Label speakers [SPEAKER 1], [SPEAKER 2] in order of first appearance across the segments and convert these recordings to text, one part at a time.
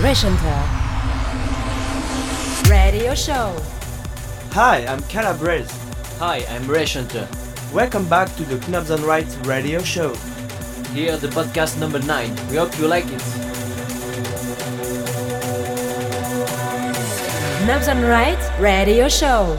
[SPEAKER 1] presenter. Radio show.
[SPEAKER 2] Hi, I'm Calabrese.
[SPEAKER 3] Hi, I'm Reshunter.
[SPEAKER 2] Welcome back to the Knobs and Rights radio show.
[SPEAKER 3] Here the podcast number 9. We hope you like it.
[SPEAKER 1] Knobs and Rights radio show.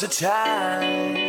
[SPEAKER 4] the time.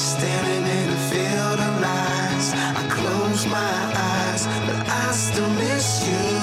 [SPEAKER 4] standing in a field of lies. I close my eyes, but I still
[SPEAKER 5] miss you.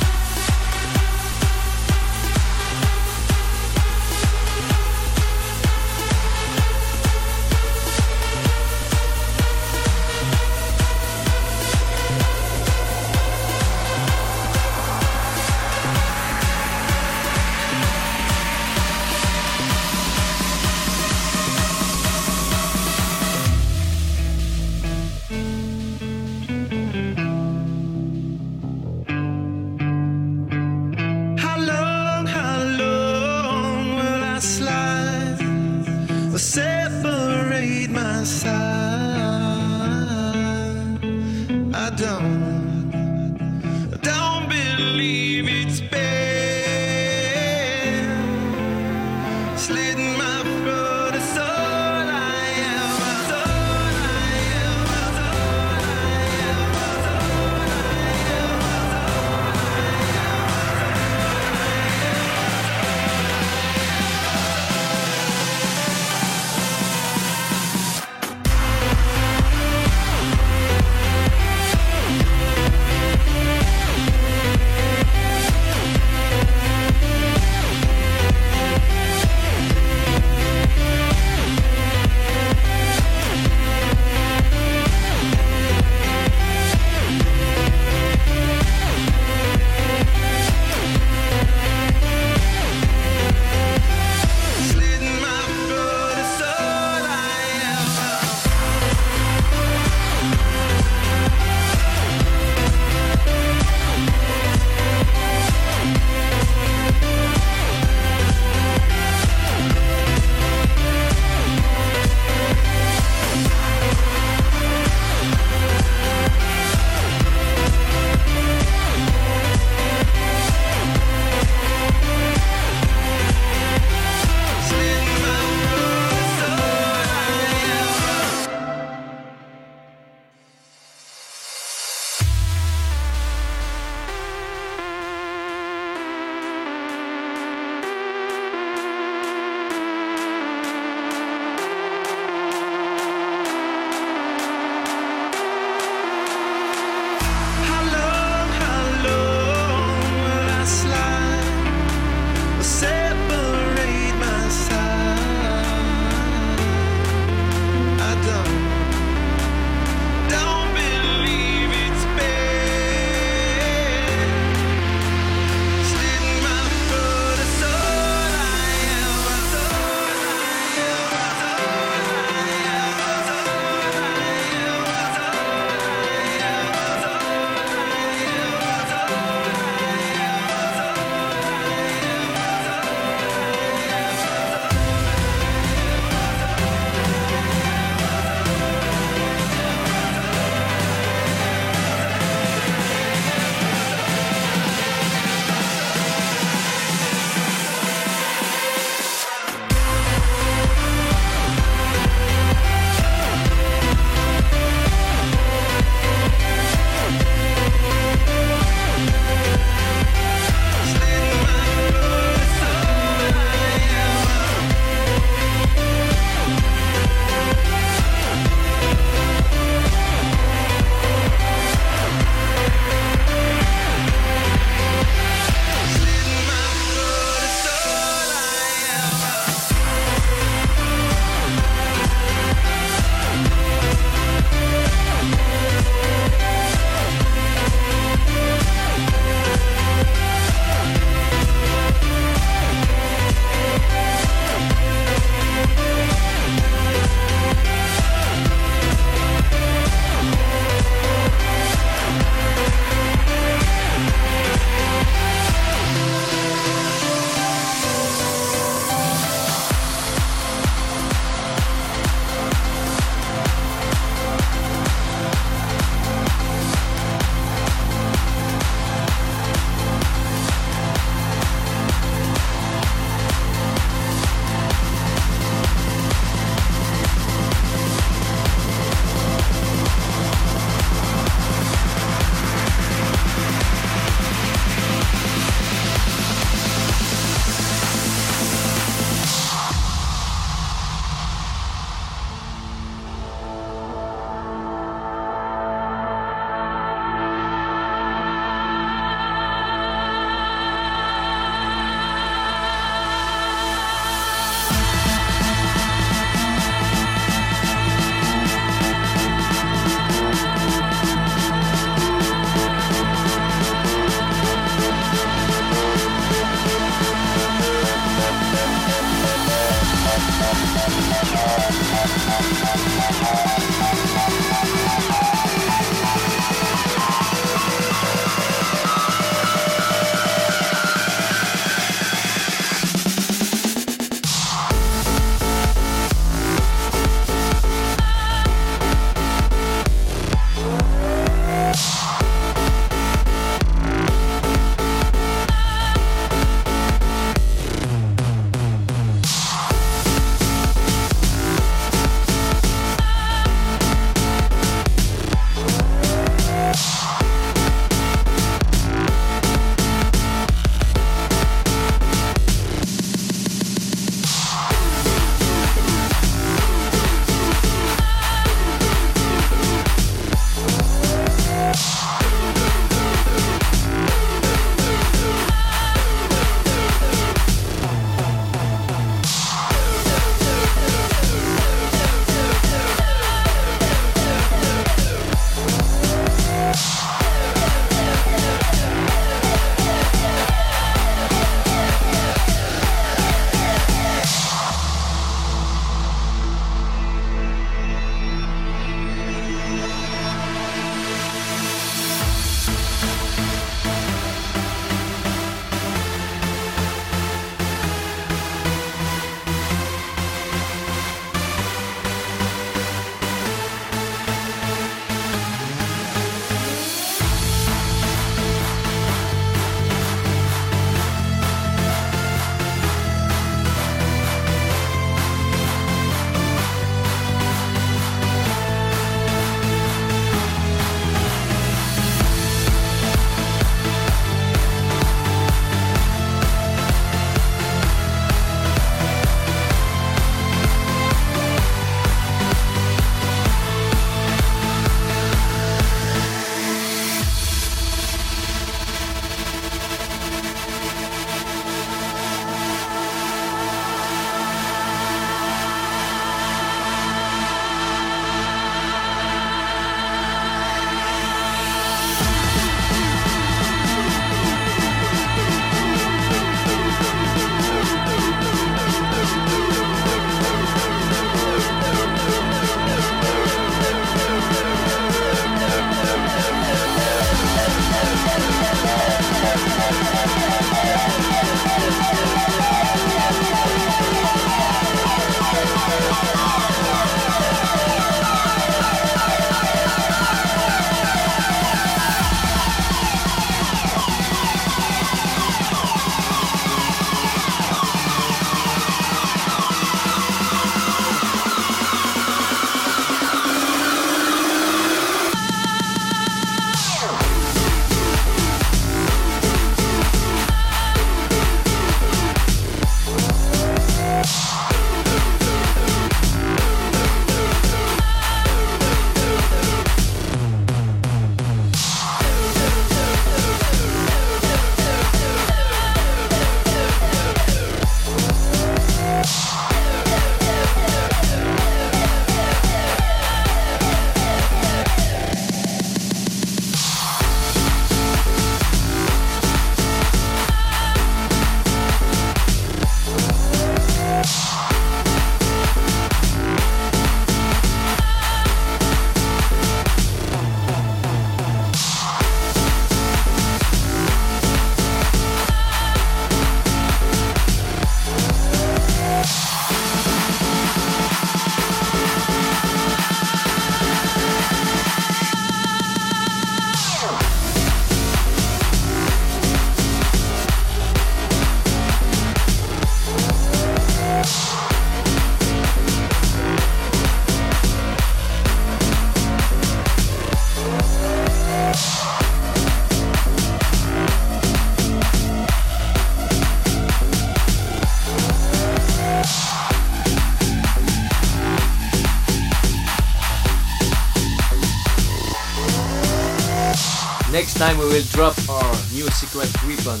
[SPEAKER 3] Time we will drop our new secret weapon.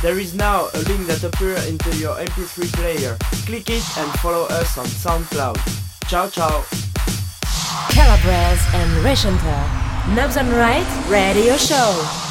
[SPEAKER 2] There is now a link that appears into your MP3 player. Click it and follow us on SoundCloud. Ciao ciao!
[SPEAKER 1] Calabres and Reshenter. Knobs on Right Radio Show.